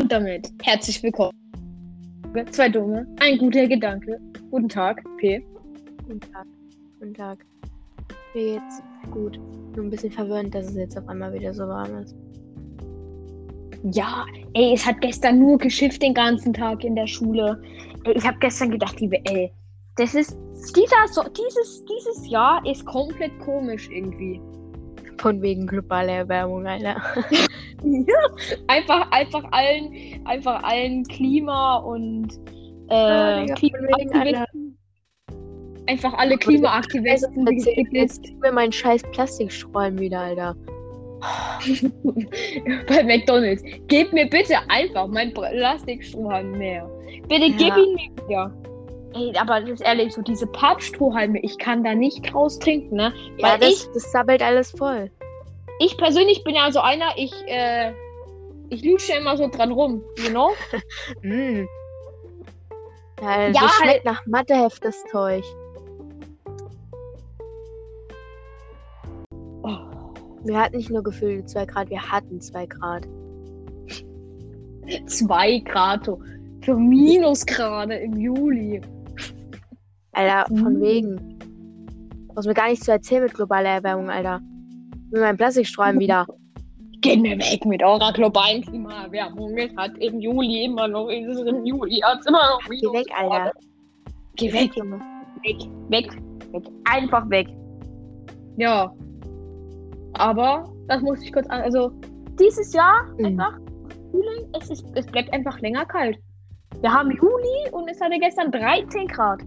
Und damit herzlich willkommen. Zwei Dumme, ein guter Gedanke. Guten Tag, P. Guten Tag. Guten Tag. Mir geht's gut. Nur ein bisschen verwirrend, dass es jetzt auf einmal wieder so warm ist. Ja, ey, es hat gestern nur geschifft den ganzen Tag in der Schule. Ey, ich habe gestern gedacht, liebe, ey, das ist dieser so dieses dieses Jahr ist komplett komisch irgendwie. Von wegen globaler Erwärmung, Alter. Ja, einfach einfach allen einfach allen Klima und äh, Ah, Klimaaktivisten. Einfach alle Klimaaktivisten jetzt gib mir meinen scheiß Plastiksträumen wieder, Alter. bei McDonalds. Gib mir bitte einfach meinen Plastikstrohhalm mehr. Bitte gib Ja. ihn mir wieder. Ey, aber das ist ehrlich, so diese Pappstrohhalme, ich kann da nicht draus trinken, ne? Ja, Weil das, ich, das sabbelt alles voll. Ich persönlich bin ja so einer, ich, äh, ich lutsche immer so dran rum, you know? Mm. Ja, Ja, das schmeckt halt- nach Matheheft, das Zeug. Oh, Wir hatten nicht nur gefühlte 2 Grad, wir hatten 2 Grad. zwei Grad, so. für Minusgrade im Juli. Alter, von Mhm. wegen. Brauchst mir gar nichts zu erzählen mit globaler Erwärmung, Alter. Mit meinem Plastiksträumen wieder. Geht mir weg mit eurer globalen Klimaerwärmung. Es hat im Juli immer noch, es ist im Juli, hat immer noch Geh weg, Alter. Geh weg, Junge. weg, weg, weg. Einfach weg. Ja. Aber, das muss ich kurz an. Also, dieses Jahr Mhm. einfach, Frühling, es, ist, es bleibt einfach länger kalt. Wir haben Juli und es hatte gestern 13 Grad.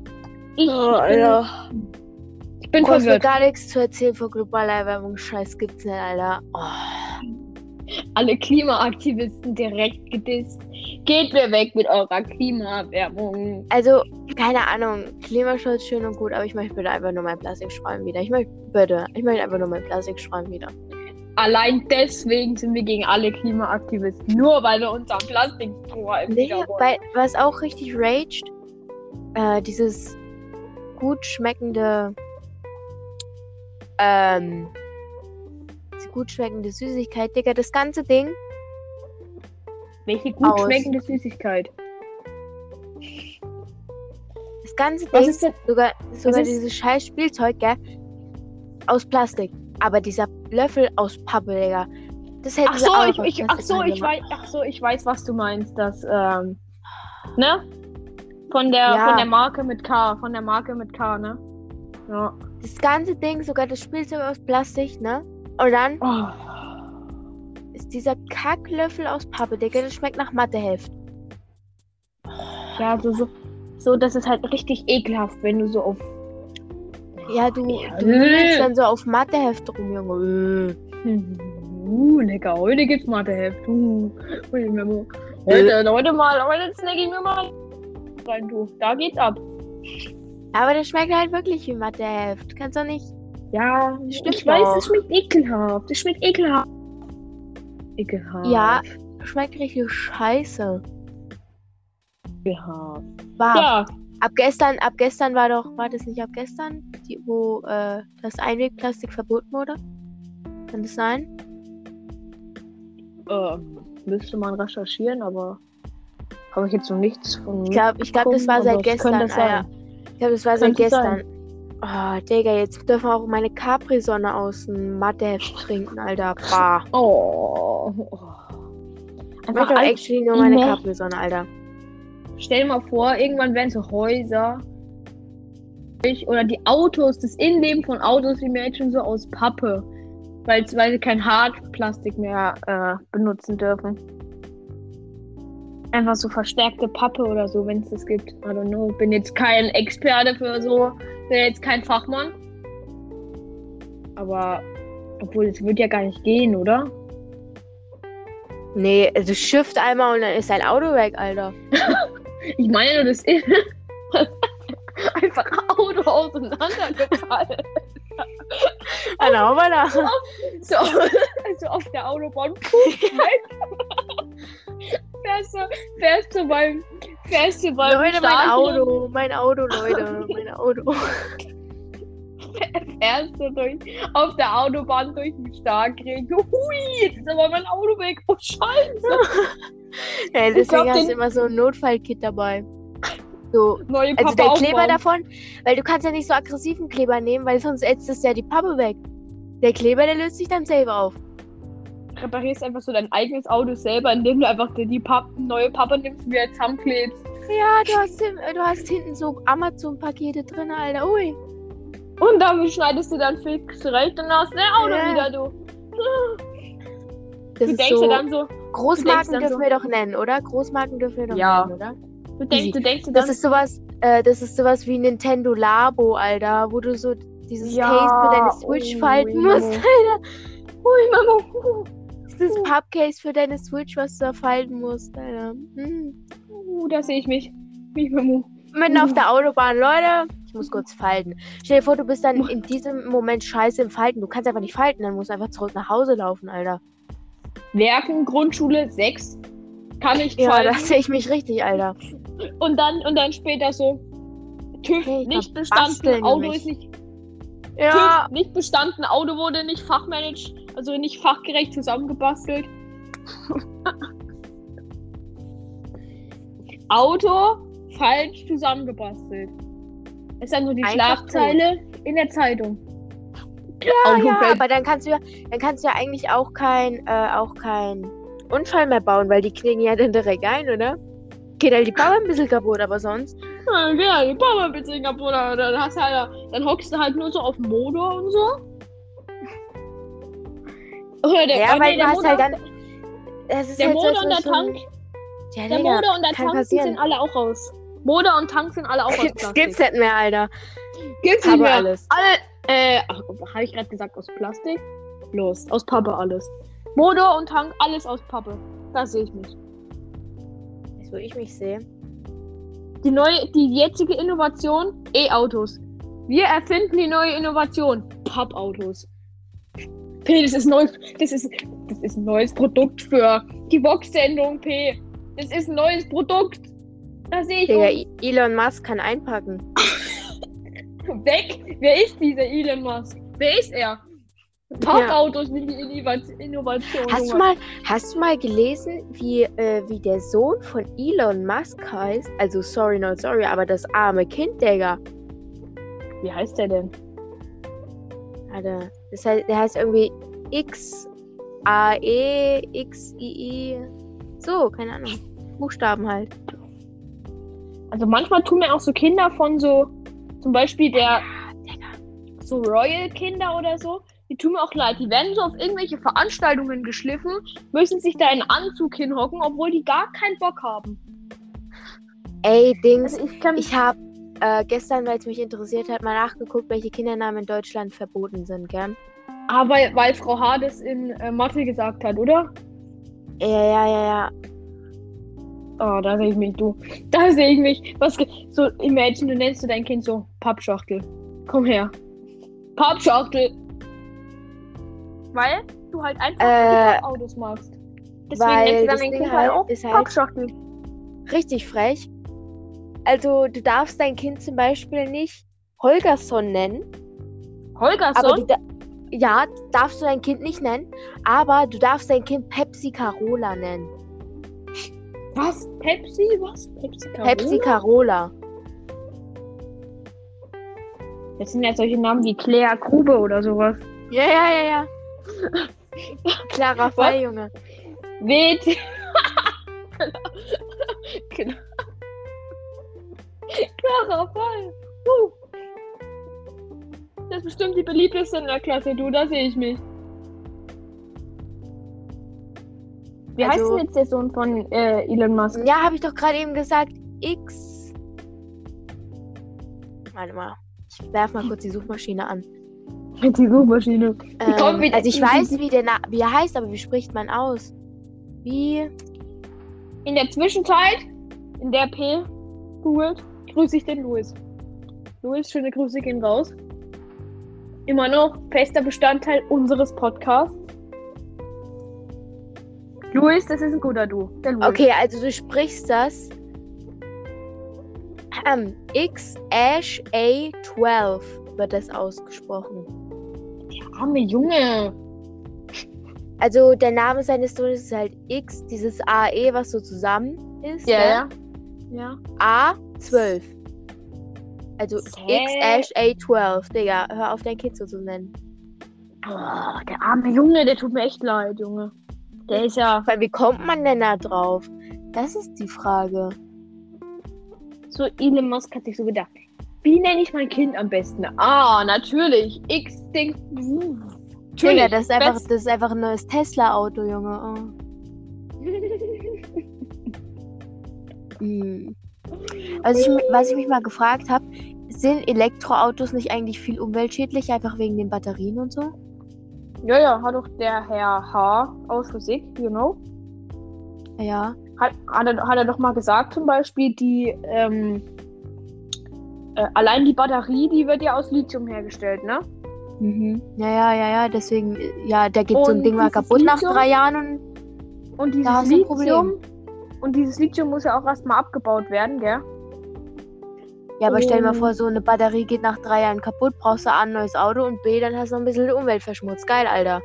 Ich, Oh, bin, ich bin mir verwirrt. gar nichts zu erzählen von globaler Erwärmung. Scheiß gibt's nicht, Alter. Oh. Alle Klimaaktivisten direkt gedisst. Geht mir weg mit eurer Klimaerwärmung. Also, keine Ahnung. Klimaschutz schön und gut, aber ich möchte bitte einfach nur meinen Plastiksträumen wieder. Ich möchte, bitte. Ich möchte einfach nur meinen Plastiksträumen wieder. Allein deswegen sind wir gegen alle Klimaaktivisten. Nur weil wir uns am Plastikstrohhalm Nee, weil, was auch richtig raged, äh, dieses gut schmeckende, ähm, gut schmeckende Süßigkeit, Digga, das ganze Ding, Welche gut aus. schmeckende Süßigkeit. das ganze Was Ding, ist denn? sogar, sogar ist- dieses scheiß Spielzeug, gell, aus Plastik. Aber dieser Löffel aus Pappe, Digga, das hätten Ach so, ich, aus ich, ach so, ich gemacht. weiß, ach so, ich weiß, was du meinst. Das, ähm, ne? Von der, Ja. von der Marke mit K, von der Marke mit K, ne? Ja. Das ganze Ding, sogar das Spielzeug aus Plastik, ne? Und dann Oh. ist dieser Kacklöffel aus Pappe, Digga, das schmeckt nach Matheheft. Ja, so, so, so, das ist halt richtig ekelhaft, wenn du so auf. Ja, du, Ja, du äh. dann so auf Matheheft rum, Junge. Uh, lecker, heute gibt's Matheheft. Uh, heute, heute, heute mal, heute snack ich mir mal rein, du. Da geht's ab. Aber das schmeckt halt wirklich wie Matheheft. Kannst doch nicht. Ja, Stimmt ich weiß, es schmeckt ekelhaft. Es schmeckt ekelhaft. Ekelhaft. Ja. Schmeckt richtig scheiße. Ekelhaft. Ja, Ab gestern, ab gestern war doch, war das nicht ab gestern, die, wo äh, das Einwegplastik verboten wurde? Kann das sein? äh, müsste man recherchieren, aber habe ich jetzt noch nichts von. Ich glaube, ich glaub, das war seit es gestern. könnte sein. Alter. Glaube, das war seit Könnte gestern. Oh, Digga, jetzt dürfen wir auch meine Capri-Sonne aus dem Matheheft trinken, Alter. Bah. Oh. oh. Ich Einfach möchte auch alt- actually nur meine. Capri-Sonne, Alter. Stell dir mal vor, irgendwann werden so Häuser oder die Autos, das Innenleben von Autos, die Mädchen so aus Pappe, weil, weil sie kein Hartplastik mehr äh, benutzen dürfen. Einfach so verstärkte Pappe oder so, wenn es das gibt. I don't know. Bin jetzt kein Experte für so, bin jetzt kein Fachmann. Aber obwohl es wird ja gar nicht gehen, oder? Nee, also Shift einmal und dann ist dein Auto weg, Alter. Ich meine nur das Innen. Einfach Auto auseinandergefallen. Wir da. So, so auf der Autobahn. Puh, weg. Fährst, du, fährst du beim. Fährst du beim. Leute, mein Auto, mein Auto, Leute, mein Auto. ist so durch, auf der Autobahn durch den Starkregen. Hui, jetzt ist aber mein Auto weg. Oh, scheiße. Ja, deswegen glaub, hast du immer so ein Notfallkit dabei. So. Neue Also Pappe der Kleber aufbauen. davon, weil du kannst ja nicht so aggressiven Kleber nehmen, weil sonst ätzt es ja die Pappe weg. Der Kleber, der löst sich dann selber auf. Reparierst einfach so dein eigenes Auto selber, indem du einfach die, die Pappe, neue Pappe nimmst und wieder zusammenklebst. Ja, du hast, du hast hinten so Amazon-Pakete drin, Alter. Ui. Und damit schneidest du dann fix zurecht und hast dein Auto Ja. wieder, du. Das du ist denkst so, dann so, Großmarken dann dürfen so- wir doch nennen, oder? Großmarken dürfen wir doch Ja. nennen, oder? du denkst, Easy. du denkst dir Das dann, ist sowas, äh, das ist sowas wie Nintendo Labo, Alter, wo du so dieses Ja, Case für deine Switch ui, falten Mamo. musst, Alter. ui, Mama, Dieses Pappcase für deine Switch, was du da falten musst, Alter. Hm. uh, da sehe ich mich. Wie Mamo. Mitten auf Mhm. der Autobahn, Leute. Ich muss kurz falten. Stell dir vor, du bist dann in diesem Moment scheiße im Falten. Du kannst einfach nicht falten, dann musst du einfach zurück nach Hause laufen, Alter. Werken, Grundschule 6. Kann ich Ja, falten. da sehe ich mich richtig, Alter. Und dann, und dann später so. TÜV Hey, nicht bestanden, Auto ist nicht. Ja, TÜV nicht bestanden, Auto wurde nicht fachmanaged, also nicht fachgerecht zusammengebastelt. Auto falsch zusammengebastelt. Das ist dann so die Einfach Schlagzeile in der Zeitung. ja, ja, aber dann kannst du ja, dann kannst du ja eigentlich auch kein, äh, auch kein Unfall mehr bauen, weil die knicken ja dann direkt ein, oder? Geht halt die Bauer ein bisschen kaputt, aber sonst. Ja, die Bauer bitte kaputt, oder dann hast du halt, dann hockst du halt nur so auf dem Motor und so. Oder der, Ja, weil nee, du der hast halt dann. Das ist der halt als und der Tank, Ja, der Motor und der Tank die passieren. sind alle auch raus. Motor und Tank sind alle auch aus Das Plastik. gibt's nicht mehr, Alter. Gibt's nicht mehr. alles. Alle, äh, habe ich gerade gesagt aus Plastik? Los, aus Pappe alles. Motor und Tank, alles aus Pappe. Da sehe ich mich. Du, wo ich mich sehe? Die neue, die jetzige Innovation, E-Autos. Wir erfinden die neue Innovation, Pappautos. P, das ist neues, das ist, das ist ein neues Produkt für die Vox-Sendung, P. Das ist ein neues Produkt. Da sehe ich Digga, uns. Elon Musk kann einpacken. weg. Wer ist dieser Elon Musk? Wer ist er? Pappautos sind die Innova- Innovation. Hast du mal, hast du mal gelesen, wie, äh, wie der Sohn von Elon Musk heißt? Also sorry, not sorry, aber das arme Kind, Digga. Wie heißt der denn? Alter, das heißt, der heißt irgendwie X A E X I I. So, keine Ahnung. Buchstaben halt. Also manchmal tun mir auch so Kinder von so, zum Beispiel der, so Royal-Kinder oder so, die tun mir auch leid. Die werden so auf irgendwelche Veranstaltungen geschliffen, müssen sich da in Anzug hinhocken, obwohl die gar keinen Bock haben. Ey, Dings, Also ich kann ich habe äh, gestern, weil es mich interessiert hat, mal nachgeguckt, welche Kindernamen in Deutschland verboten sind, gell? Ah, weil, weil Frau H. das in äh, Mathe gesagt hat, oder? Ja, ja, ja, ja. Oh, da sehe ich mich, du. Da sehe ich mich. Was, so, imagine, du nennst du dein Kind so Pappschachtel. Komm her. Pappschachtel. Weil du halt einfach Äh, Pappautos magst. Deswegen weil nennst du dann dein Ding Kind halt halt auch ist halt- Pappschachtel. Richtig frech. Also, du darfst dein Kind zum Beispiel nicht Holgersson nennen. Holgersson? da ja, darfst du dein Kind nicht nennen, aber du darfst dein Kind Pepsi Carola nennen. Was? Pepsi? Was? Pepsi Carola? Pepsi Carola. Das sind ja solche Namen wie Claire Grube oder sowas. Ja, ja, ja, ja. Klarer Fall, Junge. Weht. Genau. Klarer Fall. Uh. Das ist bestimmt die beliebteste in der Klasse, du, da sehe ich mich. Wie heißt Also- denn jetzt der Sohn von äh, Elon Musk? Ja, habe ich doch gerade eben gesagt. X. Warte mal. Ich werf mal kurz die Suchmaschine an. Die Suchmaschine. Ähm, wieder- also ich weiß, wie der Na wie er heißt, aber wie spricht man aus? Wie? In der Zwischenzeit, in der P googelt, grüße ich den Louis. Louis, schöne Grüße gehen raus. Immer noch fester Bestandteil unseres Podcasts. Louis, das ist ein guter Du. Der Louis. Okay, also du sprichst das. Ähm, X Ash A12. wird das ausgesprochen. Der arme Junge. Also der Name seines Sohnes ist halt X, dieses AE, was so zusammen ist. Ja, gell? ja. Ja. A12. Also Hä? XH-A12, Digga. Hör auf, dein Kind so zu nennen. Boah, der arme Junge, der tut mir echt leid, Junge. Der ist ja Weil wie kommt man denn da drauf? Das ist die Frage. so, Elon Musk hat sich so gedacht. Wie nenne ich mein Kind am besten? Ah, natürlich. X denkt. Digga, das ist einfach, das ist einfach ein neues Tesla-Auto, Junge. Oh. Hm. Was, ich, was ich mich mal gefragt habe, sind Elektroautos nicht eigentlich viel umweltschädlich, einfach wegen den Batterien und so? ja, ja, hat doch der Herr H. aus Physik, you know. Ja. Hat, hat, er, hat er doch mal gesagt, zum Beispiel, die. Ähm, äh, allein die Batterie, die wird ja aus Lithium hergestellt, ne? Mhm. Ja, ja, ja, ja, deswegen, ja, da geht so ein Und Ding mal kaputt nach Lithium? drei Jahren und Und dieses hast du ein Problem. Lithium. Und dieses Lithium muss ja auch erstmal abgebaut werden, gell? ja, aber stell dir mal Und- vor, so eine Batterie geht nach drei Jahren kaputt, brauchst du A, ein neues Auto und B, dann hast du noch ein bisschen die Umwelt verschmutzt. Geil, Alter.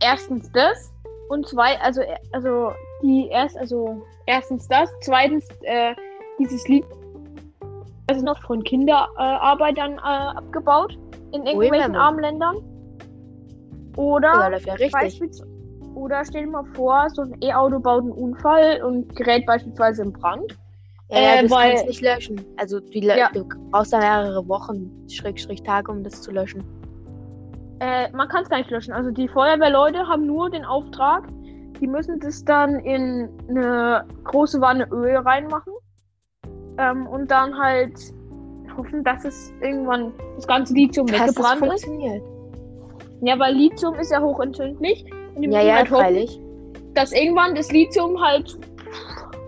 erstens das und zwei, also also die erst, also erstens das, zweitens äh, dieses Lied, das ist noch von Kinderarbeitern äh, abgebaut in irgendwelchen armen Ländern. Ja, Oder läuft ja richtig. beispielsweise, oder stell dir mal vor, so ein E-Auto baut einen Unfall und gerät beispielsweise in Brand. Ja, ja, Äh, das weil- kannst nicht löschen. Also die, lö- Ja. du brauchst da mehrere Wochen, Schrägstrich Tage, um das zu löschen. Äh, man kann es gar nicht löschen. Also die Feuerwehrleute haben nur den Auftrag, die müssen das dann in eine große Wanne Öl reinmachen ähm, und dann halt hoffen, dass es irgendwann das ganze Lithium das weggebrannt ist. funktioniert. Ja, weil Lithium ist ja hochentzündlich. Und die Ja, ja, halt hoffen, freilich. dass irgendwann das Lithium halt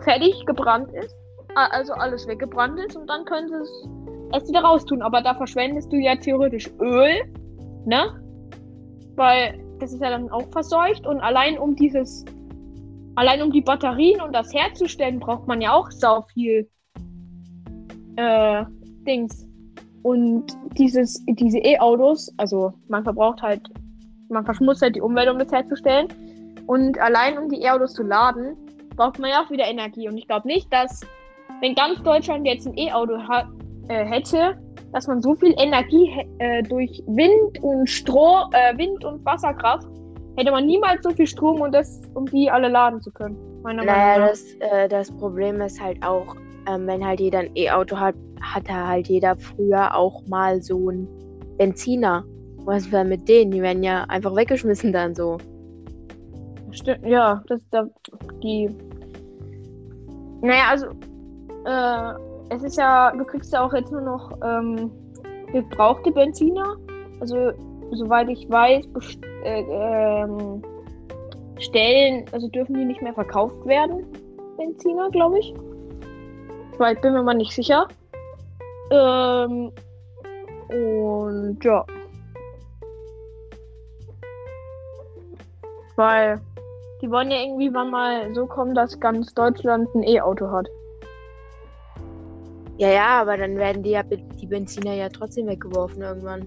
fertig gebrannt ist. Also alles weggebrannt ist und dann können sie es erst wieder raustun. Aber da verschwendest du ja theoretisch Öl, ne? Weil das ist ja dann auch verseucht und allein um dieses, allein um die Batterien und das herzustellen, braucht man ja auch sau viel äh, Dings. Und dieses, diese E-Autos, also man verbraucht halt, man verschmutzt halt die Umwelt, um das herzustellen. Und allein um die E-Autos zu laden, braucht man ja auch wieder Energie. Und ich glaube nicht, dass, wenn ganz Deutschland jetzt ein E-Auto äh, hätte, dass man so viel Energie äh, durch Wind und Stroh, äh, Wind und Wasserkraft, hätte man niemals so viel Strom, um, das, um die alle laden zu können. Meiner Naja, Meinung nach. das, äh, das Problem ist halt auch, ähm, wenn halt jeder ein E-Auto hat, hatte halt jeder früher auch mal so ein Benziner. Was war mit denen? Die werden ja einfach weggeschmissen dann so. Stimmt, ja, das da die. Naja, also äh, es ist ja, du kriegst ja auch jetzt nur noch ähm, gebrauchte Benziner. Also soweit ich weiß, äh, ähm, Stellen, also dürfen die nicht mehr verkauft werden, Benziner, glaube ich. Weil ich bin mir mal nicht sicher. Ähm, und ja. Weil die wollen ja irgendwie wann mal so kommen, dass ganz Deutschland ein E-Auto hat. Ja, ja, aber dann werden die ja die Benziner ja trotzdem weggeworfen irgendwann.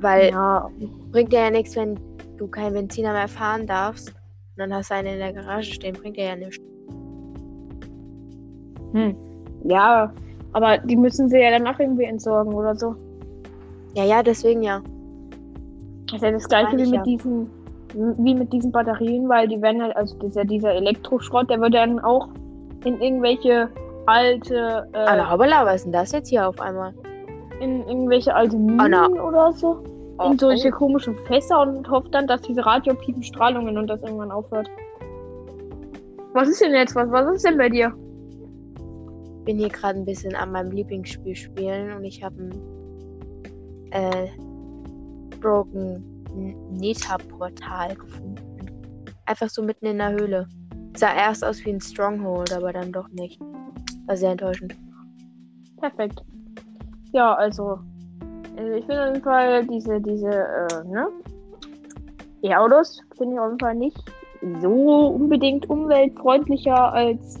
Weil Ja, bringt dir ja nichts, wenn du keinen Benziner mehr fahren darfst. Und dann hast du einen in der Garage stehen, bringt dir ja nichts. hm. ja, aber die müssen sie ja danach irgendwie entsorgen oder so. Ja, ja, deswegen ja. Das ist ja das gleiche wie mit ja. diesen wie mit diesen Batterien, weil die werden halt, also dieser, dieser Elektroschrott, der wird dann auch in irgendwelche alte, äh, Ah, na, hoppala, was ist denn das jetzt hier auf einmal? in irgendwelche alte Minen Ah, na. oder so. Oh, in solche oh. komischen Fässer und hofft dann, dass diese radioaktiven Strahlungen und das irgendwann aufhört. Was ist denn jetzt? Was, was ist denn bei dir? bin hier gerade ein bisschen an meinem Lieblingsspiel spielen und ich habe ein äh, Broken Neta-Portal gefunden. Einfach so mitten in der Höhle. Sah erst aus wie ein Stronghold, aber dann doch nicht. War sehr enttäuschend. Perfekt. Ja, also, also ich finde auf jeden Fall diese, diese, äh, ne? E-Autos finde ich auf jeden Fall nicht so unbedingt umweltfreundlicher als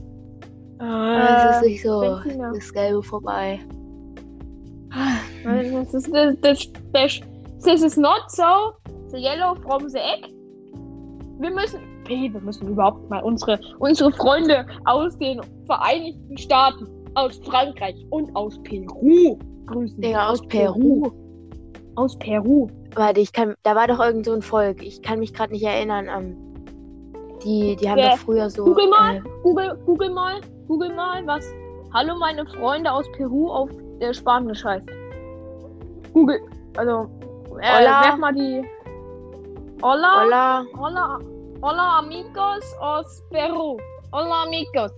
Ah, es ist Äh, nicht so. Benziner. Das Gelbe vorbei. Das ist das, das, das, this is not so the yellow from the egg. Wir müssen, hey, wir müssen überhaupt mal unsere, unsere Freunde aus den Vereinigten Staaten, aus Frankreich und aus Peru grüßen. Digga, aus Peru. Aus Peru. Warte, ich kann. Da war doch irgend so ein Volk. Ich kann mich gerade nicht erinnern. Ähm, die, die haben Wer? doch früher so. Google mal, Äh, Google, Google mal, Google mal, was Hallo meine Freunde aus Peru auf äh, Spanisch heißt. Google, also, äh, merk mal die. Hola, Hola. hola, hola amigos aus Peru. Hola amigos.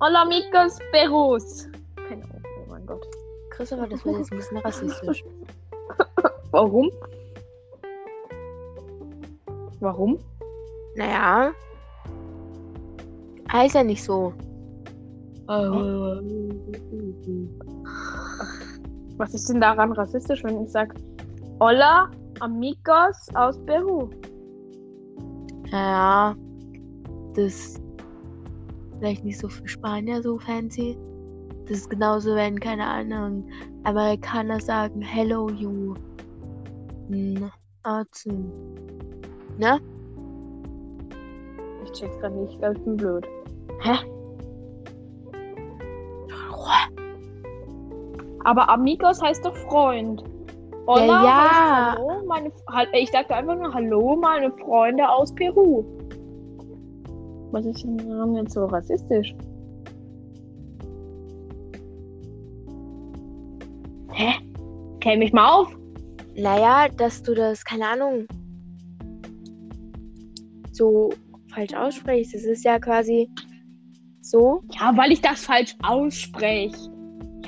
Hola amigos Perus. Keine Ahnung, oh mein Gott. Christopher, das war jetzt ein bisschen rassistisch. Warum? Warum? Naja. Heißt ja nicht so. Was ist denn daran rassistisch, wenn ich sage Hola amigos aus Peru? Naja. Das vielleicht nicht so für Spanier so fancy. Das ist genauso, wenn, keine Ahnung, Amerikaner sagen Hello you. Hm, Arzen. Ne? Ich check's grad nicht, ich glaube, ich bin blöd. Hä? Aber Amigos heißt doch Freund. Hola Ja, ja. Hallo, meine, Hall- ich sagte einfach nur Hallo, meine Freunde aus Peru. Was ist denn daran jetzt so rassistisch? Hä? Kenn mich mal auf. Naja, dass du das, keine Ahnung, so falsch aussprichst. Es ist ja quasi so. Ja, weil ich das falsch ausspreche.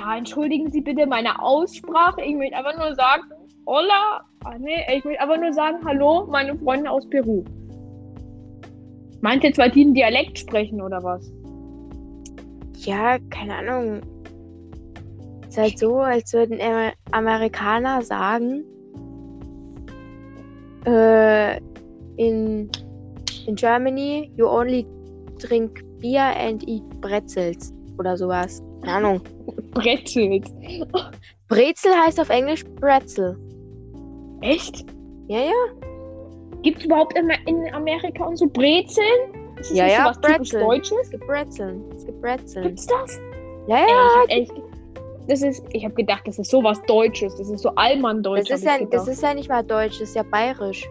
Ja, entschuldigen Sie bitte meine Aussprache. Ich möchte einfach nur sagen, hola. Ah, nee, ich möchte einfach nur sagen, hallo, meine Freunde aus Peru. Meint jetzt, weil die einen Dialekt sprechen oder was? Ja, keine Ahnung. Ist halt so, als würden Amer- Amerikaner sagen, äh, in, in Germany you only drink beer and eat pretzels oder sowas. Keine Ahnung. Brezelt. Brezel heißt auf Englisch Pretzel. Echt? Ja, ja. Gibt es überhaupt in, in Amerika und so Brezeln? Ist das Ja, ja, so Brezeln. Deutsches? Es gibt Brezeln. Es gibt Brezeln. Gibt's das? Ja, Ey, ja. ich hab echt, das ist, ich habe gedacht, das ist sowas Deutsches. Das ist so Allmann-Deutsch. Das ist, ja, ich das ist ja nicht mal deutsch, das ist ja bayerisch.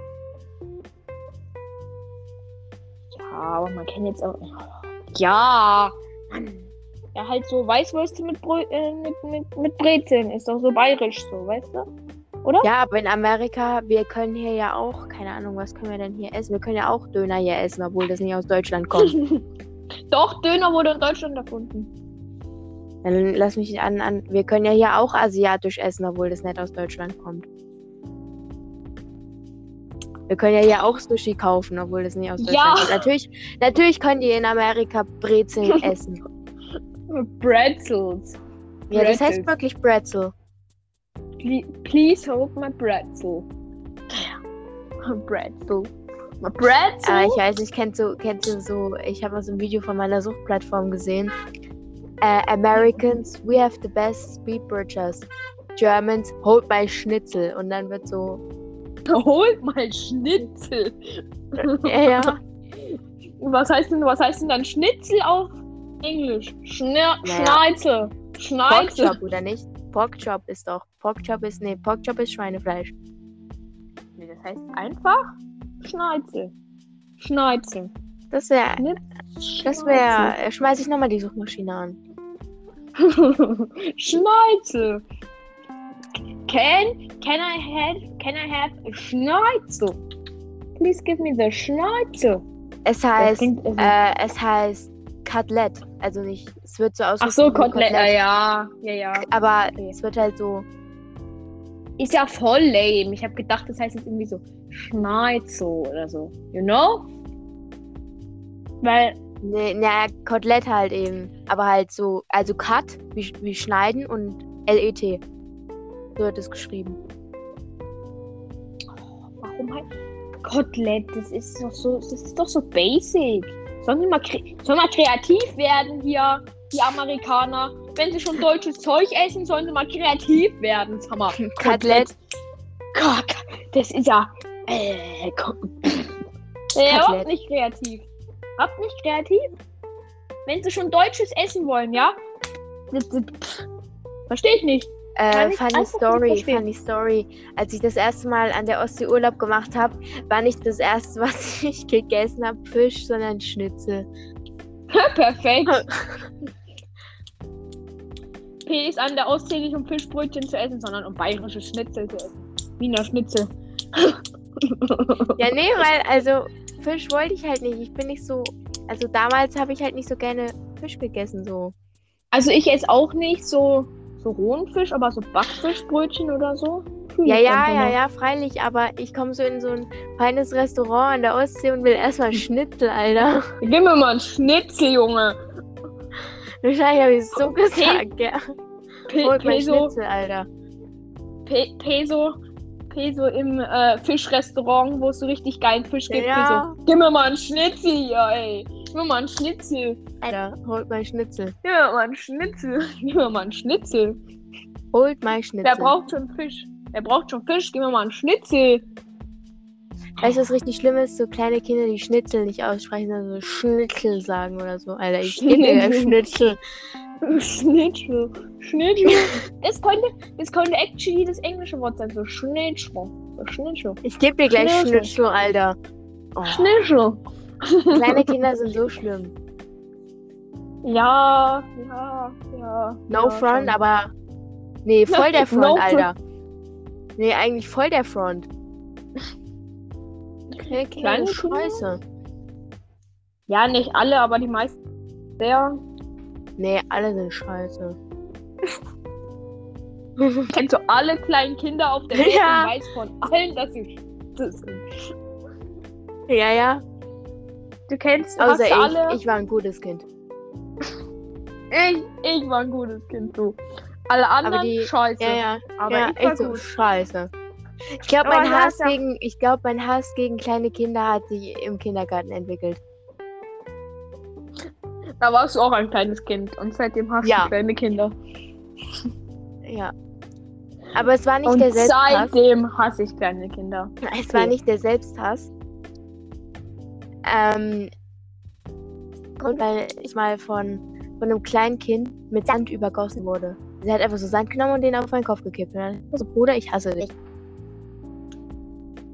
Ja, aber man kennt jetzt auch. Ja, Mann. Ja, halt so Weißwürste mit, Brö äh, mit, mit, mit Brezeln. Ist doch so bayerisch so, weißt du? Oder? Ja, aber in Amerika, wir können hier ja auch, keine Ahnung, was können wir denn hier essen? Wir können ja auch Döner hier essen, obwohl das nicht aus Deutschland kommt. Doch, Döner wurde in Deutschland erfunden. Dann lass mich an, an. Wir können ja hier auch asiatisch essen, obwohl das nicht aus Deutschland kommt. Wir können ja hier auch Sushi kaufen, obwohl das nicht aus Deutschland Ja. kommt. Natürlich, natürlich könnt ihr in Amerika Brezeln essen. Bretzels. Ja, das heißt wirklich Brezel. Ple please hold my pretzel. Pretzel. My pretzel? Äh, ich weiß nicht, kennst du, kennst du so, ich habe mal so ein Video von meiner Suchtplattform gesehen. Äh, Americans, we have the best speed burgers. Germans, hold my Schnitzel. Und dann wird so, Holt mal Schnitzel. ja, ja. Was heißt denn, was heißt denn dann Schnitzel auf Englisch? Schner Naja. Schneize. Schneize. Porkchop, oder nicht? Porkchop ist doch, Porkchop ist, nee, Porkchop ist Schweinefleisch. Nee, das heißt einfach Schneizel. Schneizel. Das wäre, das wäre, äh, schmeiß ich nochmal die Suchmaschine an. Schneizel. Can can I have can I have a Schneizel? Please give me the Schneizel. Es heißt, äh, es heißt Kotelett. Also nicht, es wird so Ach ausgesprochen. so, Kotelett. Ja, ja, ja. Aber Okay. es wird halt so, Ist ja voll lame. Ich habe gedacht, das heißt jetzt irgendwie so Schneizel oder so. You know? Weil, Nee, na, Kotelett halt eben. Aber halt so, also Cut, wie, wie schneiden und L-E-T. So wird es geschrieben. warum halt Kotelett? Das ist doch so, das ist doch so basic. Sollen wir mal, sollen mal kreativ werden hier, die Amerikaner? wenn sie schon deutsches Zeug essen, sollen sie mal kreativ werden. Sag mal. Kotelett. Gott, das ist ja. Äh, äh, überhaupt nicht kreativ. Überhaupt nicht kreativ. Wenn sie schon deutsches essen wollen, ja? Verstehe ich nicht. Äh, funny Story, funny Story. Als ich das erste Mal an der Ostsee Urlaub gemacht habe, war nicht das erste, was ich gegessen habe, Fisch, sondern Schnitzel. Perfekt. P ist an der Ostsee nicht um Fischbrötchen zu essen, sondern um bayerische Schnitzel zu essen. Wiener Schnitzel. Ja, nee, weil, also, Fisch wollte ich halt nicht. Ich bin nicht so. Also, damals habe ich halt nicht so gerne Fisch gegessen, so. Also ich esse auch nicht so, so rohen Fisch, aber so Backfischbrötchen oder so. Ja, ja, ja, ja, freilich, aber ich komme so in so ein feines Restaurant an der Ostsee und will erstmal Schnitzel, Alter. Gib mir mal einen Schnitzel, Junge. Wahrscheinlich habe ich es so gesagt, ja. Pe Holt Peso, Schnitzel, Alter. Pe Peso, Peso im äh, Fischrestaurant, wo es so richtig geilen Fisch gibt. Ja. Peso. Gib mir mal einen Schnitzel ey. Gib mir mal einen Schnitzel. Alter, holt mein Schnitzel. Gib mir mal einen Schnitzel. Gib mir mal einen Schnitzel. Holt mein Schnitzel. Wer braucht schon Fisch? Wer braucht schon Fisch? Gib mir mal einen Schnitzel. Weißt du, was richtig schlimm ist? So kleine Kinder, die Schnitzel nicht aussprechen, sondern so Schnitzel sagen oder so. Alter, ich gebe dir ein Schnitzel. Schnitzel. Schnitzel. Das könnte, das könnte actually das englische Wort sein. So Schnitzel. So Schnitzel. Ich gebe dir gleich Schnitzel. Schnitzel, Alter. Oh, Schnitzel. Kleine Kinder sind so schlimm. Ja, ja, ja. No ja, front, schon. aber. Nee, voll der Front, No. Alter. Nee, eigentlich voll der Front. Okay, Kinder Kleine scheiße. Ja, nicht alle, aber die meisten. Sehr. Nee, alle sind scheiße. Kennst du alle kleinen Kinder auf der Welt Ja. und weiß von allen, dass sie das sind. ja, ja. Du kennst Außer ich. alle. Ich war ein gutes Kind. Ich, ich war ein gutes Kind, du. Alle anderen die- scheiße. Ja, ja. Aber ja, ich war so gut. scheiße. Ich glaube, mein Hass gegen, ich glaube, mein Hass gegen kleine Kinder hat sich im Kindergarten entwickelt. Da warst du auch ein kleines Kind und seitdem hast Ja. du kleine Kinder. Ja. Aber es war nicht und der Selbsthass. seitdem hasse ich kleine Kinder. Es war Okay. nicht der Selbsthass. Ähm, Grund, weil ich mal von, von einem kleinen Kind mit Sand übergossen wurde. Sie hat einfach so Sand genommen und den auf meinen Kopf gekippt. Und dann so, Bruder, ich hasse dich.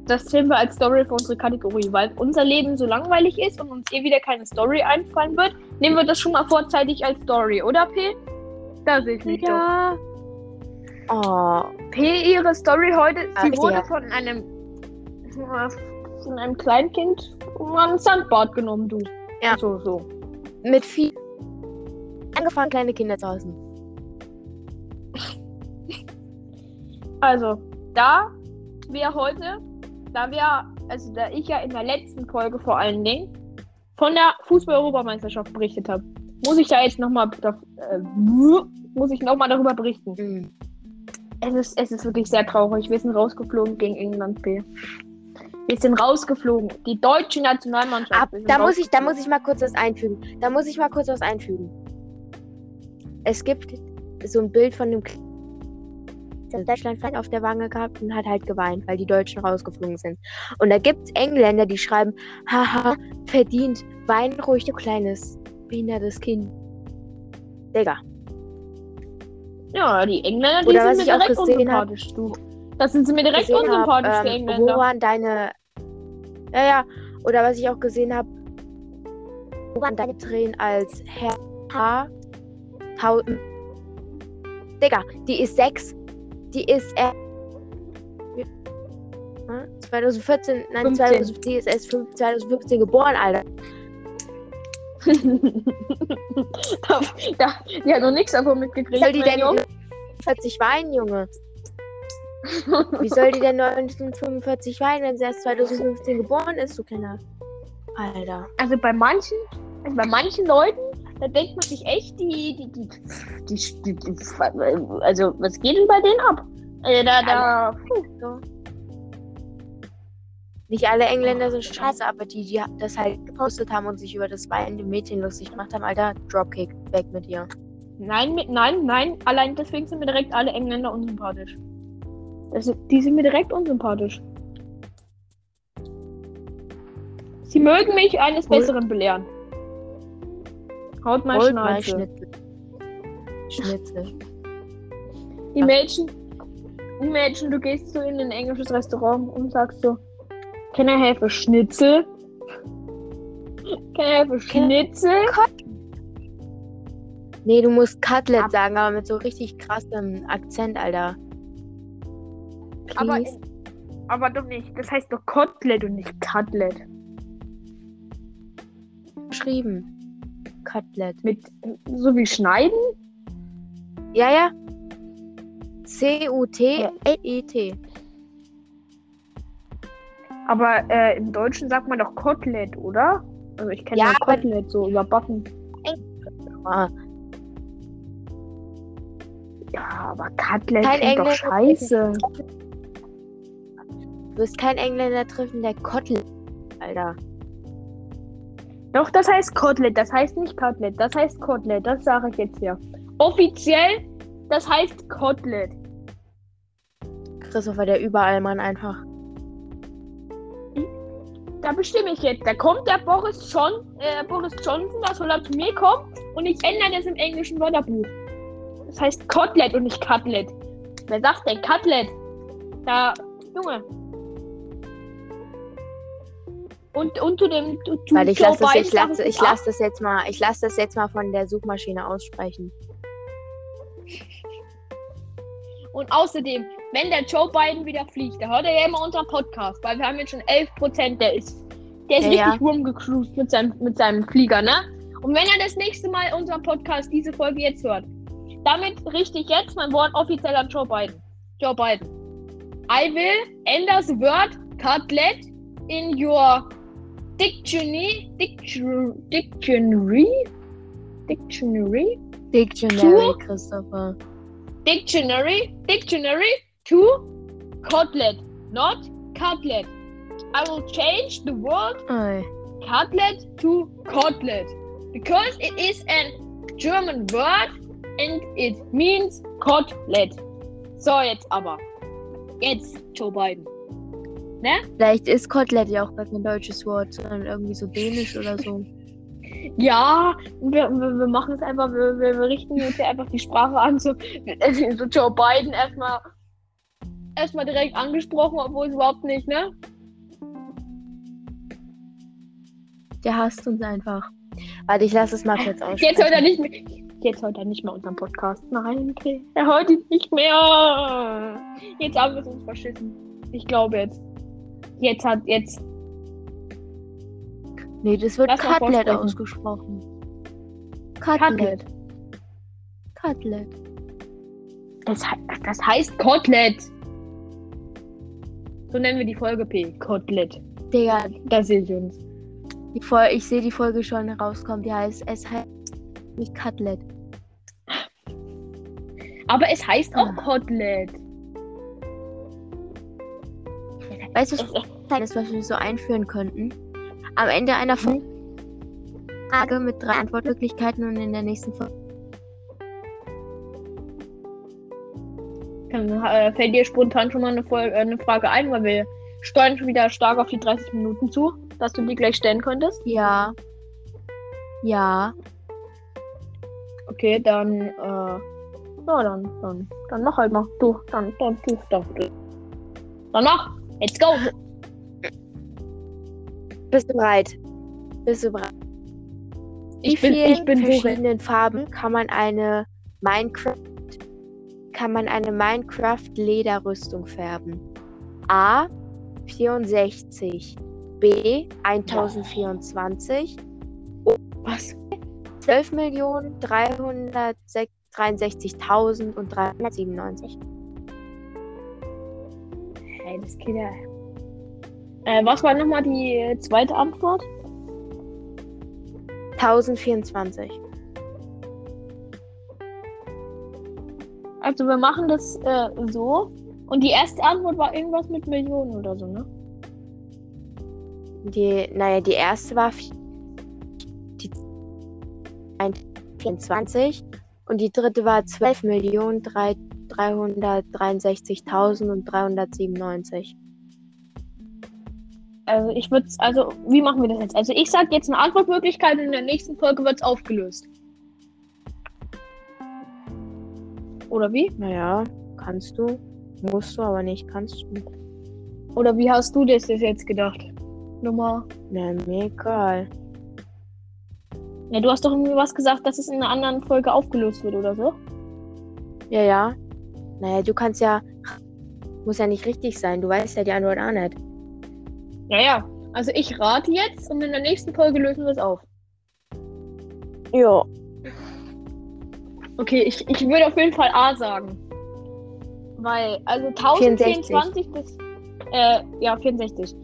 Das sehen wir als Story für unsere Kategorie, weil unser Leben so langweilig ist und uns eh wieder keine Story einfallen wird, nehmen wir das schon mal vorzeitig als Story, oder P? Da sehe ich mich doch. Ja. Oh, P, ihre Story heute, sie Ja, wurde ja. von einem von einem Kleinkind an ein Sandbad genommen, du. Ja. So, so. mit viel. Angefangen, kleine Kinder zu hassen. Also, da wir heute, da wir, also da ich ja in der letzten Folge vor allen Dingen von der Fußball-Europameisterschaft berichtet habe, muss ich da jetzt nochmal äh, muss ich noch mal darüber berichten. Mhm. Es ist, es ist wirklich sehr traurig. Wir sind rausgeflogen gegen England B. Wir sind rausgeflogen. Die deutsche Nationalmannschaft. Ab, da muss ich, da muss ich mal kurz was einfügen. Da muss ich mal kurz was einfügen. Es gibt so ein Bild von dem Deutschland flag auf der Wange gehabt und hat halt geweint, weil die Deutschen rausgeflogen sind. Und da gibt es Engländer, die schreiben, haha, verdient, wein ruhig, du kleines, behindertes Kind. Digga. Ja, die Engländer, die Oder was sind ich mir auch gesehen hab- unsympathisch, du. Das sind sie mir direkt hab, unsympathisch, die ähm, wo waren deine. Ja, ja. Oder was ich auch gesehen habe, wo waren deine Tränen als Herr H. Tau Digga, die ist sechs. Die ist er. Hm? 2014, nein, 15. 2000, die ist erst fünf- 2015 geboren, Alter. da, da, die hat noch nichts davon mitgekriegt. Soll die denn Junge. 40 weinen, Junge? Wie soll die denn 1945 weinen, wenn sie erst 2015 geboren ist, du kleiner. Alter. Also bei manchen, also bei manchen Leuten, da denkt man sich echt, die, die, die, die, die, die also was geht denn bei denen ab? Also da, da, puh, So. Nicht alle Engländer sind scheiße, aber die, die das halt gepostet haben und sich über das weinende Mädchen lustig gemacht haben, Alter, Dropkick, weg mit dir. Nein, mit, nein, nein. Allein deswegen sind mir direkt alle Engländer unsympathisch. Das, die sind mir direkt unsympathisch. Sie mögen mich eines Hol- Besseren belehren. Haut mal Holt mal Schnauze. Schnitzel. Schnitzel. Imagine, imagine, du gehst so in ein englisches Restaurant und sagst so, can I have a Schnitzel? Can I have a Schnitzel? Nee, du musst Cutlet sagen, aber mit so richtig krassem Akzent, Alter. Aber, Please. aber doch nicht. Das heißt doch Kotelett und nicht Cutlet. geschrieben. Cutlet. Mit so wie schneiden? Ja, ja. C-U-T-L-E-T. Aber äh, im Deutschen sagt man doch Kotelett, oder? Also ich kenne Ja, ja, Kotelett so überbacken. Ah, Ja, aber Cutlet Kein klingt doch scheiße. Du wirst keinen Engländer treffen, der Cutlet. Alter. Doch, das heißt Kotelett, das heißt nicht Cutlet, das heißt Kotelett, das sage ich jetzt hier. Offiziell, das heißt Kotelett. Christopher, der überall Mann einfach. Da bestimme ich jetzt. Da kommt der Boris, John, äh, Boris Johnson, da soll er zu mir kommen und ich ändere das im englischen Wörterbuch. Das heißt Kotelett und nicht Cutlet. Wer sagt denn Cutlet? Da, Junge. Und, und zu dem. Zu, Weil ich lasse das, ich lasse, ich das jetzt mal, ich lasse das jetzt mal von der Suchmaschine aussprechen. Und außerdem, wenn der Joe Biden wieder fliegt, da hört er ja immer unseren Podcast, weil wir haben jetzt schon 11 Prozent, der ist, der ist Ja, richtig rumgecruised mit seinem, mit seinem Flieger, ne? Und wenn er das nächste Mal unseren Podcast, diese Folge jetzt hört, damit richte ich jetzt mein Wort offiziell an Joe Biden. Joe Biden. I will enter the word cutlet in your dictionary, dictionary, dictionary, dictionary, Dictionary, Tu? Christopher. dictionary, dictionary to cutlet, not cutlet. I will change the word Ey. cutlet to cutlet because it is a German word and it means cutlet. So, jetzt aber. Jetzt Joe Biden. Vielleicht ist Kotelett ja auch gar kein deutsches Wort, sondern irgendwie so dänisch oder so. Ja, wir, wir, wir machen es einfach, wir, wir, wir richten uns hier einfach die Sprache an, so, so Joe Biden erstmal erstmal direkt angesprochen, obwohl es überhaupt nicht, ne? Der hasst uns einfach. Warte, ich lasse es mal kurz aussprechen. Jetzt hört er nicht mehr. Jetzt hört er nicht mehr unseren Podcast. Nein, okay. Er hört ihn nicht mehr. Jetzt haben wir es uns verschissen. Ich glaube jetzt. Jetzt hat jetzt. Nee, das wird Lass Cutlet ausgesprochen. Cutlet. Cutlet. Cutlet. Das, das heißt Kotelett. So nennen wir die Folge P. Kotelett. Digga, Da sehe ich uns. die Fol ich sehe die Folge schon rauskommt. Die heißt, es heißt nicht Cutlet. Aber es heißt auch Ah. Weißt du, was wir so einführen könnten? Am Ende einer Frage mit drei Antwortmöglichkeiten und in der nächsten Folge. Äh, fällt dir spontan schon mal eine, Folge, äh, eine Frage ein, weil wir steuern schon wieder stark auf die 30 Minuten zu, dass du die gleich stellen könntest? Ja. Ja. Okay, dann, äh, ja, dann, dann, dann mach halt mal. Du, dann, dann, du, dann, du. Dann mach! Let's go! Bist du bereit? Bist du bereit? Wie Ich bin, vielen ich bin verschiedenen Farben kann man eine Minecraft kann man eine Minecraft Lederrüstung färben? A 64, B 1024, Was? 12.363.000 und 397. Hey, das geht ja. Äh, was war nochmal die zweite Antwort? 1024. Also, wir machen das äh, so. Und die erste Antwort war irgendwas mit Millionen oder so, ne? Die, naja, die erste war die 24 Und die dritte war 12.363.397. Also ich würde also, wie machen wir das jetzt? Also ich sage jetzt eine Antwortmöglichkeit und in der nächsten Folge wird es aufgelöst. Oder wie? Naja, kannst du. Musst du aber nicht, kannst du. Oder wie hast du das jetzt gedacht? Nummer. Na, mir egal. Ja, du hast doch irgendwie was gesagt, dass es in einer anderen Folge aufgelöst wird oder so. Ja, ja. Naja, du kannst ja. Muss ja nicht richtig sein. Du weißt ja die Antwort auch nicht. Ja, ja. Also ich rate jetzt und in der nächsten Folge lösen wir es auf. Ja. Okay, ich, ich würde auf jeden Fall A sagen. Weil, also 1024, das. Äh, ja, 64.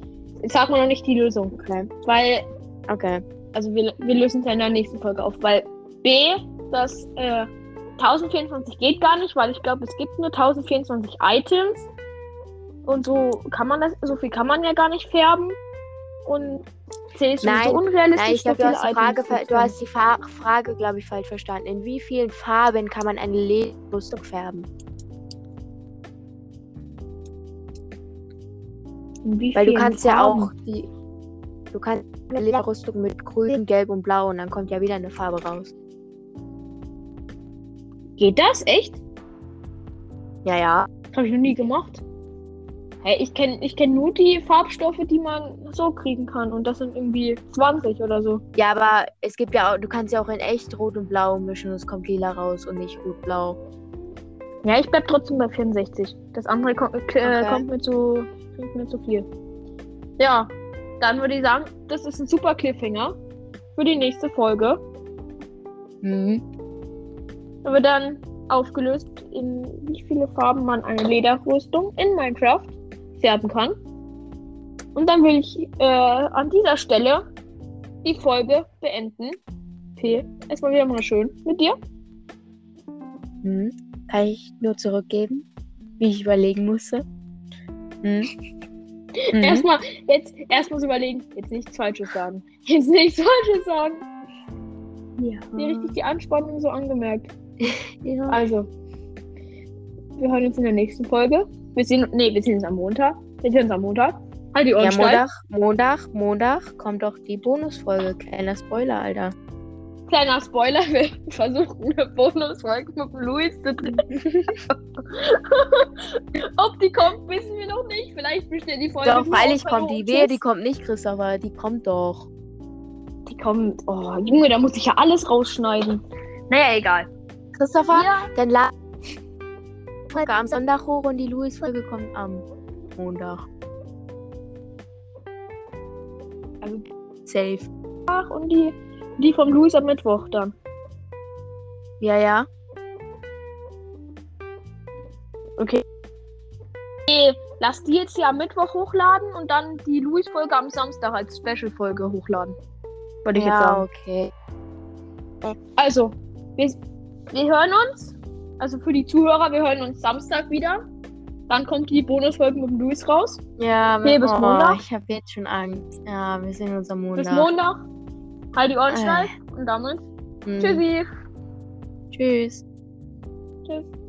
Jetzt sagt man noch nicht die Lösung. Okay. Weil, Okay. also wir, wir lösen es ja in der nächsten Folge auf. Weil B, das äh, 1024 geht gar nicht, weil ich glaube, es gibt nur 1024 Items. Und so kann man das, so viel kann man ja gar nicht färben. Und C ist Nein, so unrealistisch. Nein, ich glaube, du du hast die Fa Frage, glaube ich, falsch verstanden. In wie vielen Farben kann man eine Lederrüstung färben? Weil du kannst ja Farben? auch die. Du kannst eine Lederrüstung mit grün, gelb und blau und dann kommt ja wieder eine Farbe raus. Geht das? Echt? Ja, ja. Das habe ich noch nie gemacht. Hey, ich kenne ich kenn nur die Farbstoffe, die man so kriegen kann. Und das sind irgendwie 20 oder so. Ja, aber es gibt ja auch, du kannst ja auch in echt rot und blau mischen und es kommt lila raus und nicht rot-blau. Ja, ich bleib trotzdem bei 64. Das andere kommt, äh, Okay. kommt mir zu kommt mir zu viel. Ja, dann würde ich sagen, das ist ein super Cliffhanger für die nächste Folge. Mhm. Wird dann aufgelöst, in wie viele Farben man eine Lederrüstung in Minecraft färben kann. Und dann will ich äh, an dieser Stelle die Folge beenden. P, erstmal wieder mal schön mit dir. Mhm. Kann ich nur zurückgeben, wie ich überlegen musste. Mhm. Mhm. Erstmal, jetzt, erst muss überlegen, jetzt nichts Falsches sagen. Jetzt nichts Falsches sagen. Ja. Mir richtig die Anspannung so angemerkt. ja. Also, wir hören uns in der nächsten Folge. Wir sehen, nee, wir sehen uns am Montag. Wir sehen uns am Montag. Halt die Ohren Ja. Montag, Montag, Montag kommt doch die Bonusfolge. Kleiner Spoiler, Alter. Kleiner Spoiler, wir versuchen eine Bonusfolge mit Luis zu drehen. Ob die kommt, wissen wir noch nicht. Vielleicht besteht die Folge. Doch, freilich kommt die. Wehe, die kommt nicht, Christopher. Die kommt doch. Die kommt. Oh, Junge, da muss ich ja alles rausschneiden. Naja, egal. Christopher, Ja. dann lad Folge am Sonntag hoch und die Louis-Folge kommt am Montag. Also, Safe. Ach, und die, die vom Luis am Mittwoch dann. Ja, ja. Okay. Nee, lass die jetzt hier am Mittwoch hochladen und dann die Luis-Folge am Samstag als Special-Folge hochladen. Würde ich jetzt sagen. okay. Also, wir, wir hören uns. Also für die Zuhörer, wir hören uns Samstag wieder. Dann kommt die Bonusfolge mit dem Luis raus. Ja, Okay, bis oh, Montag. Ich habe jetzt schon Angst. Ja, wir sehen uns am Montag. Bis Montag. Halt die Ohren Äh. steif. Und damit Mhm. tschüssi. Tschüss. Tschüss.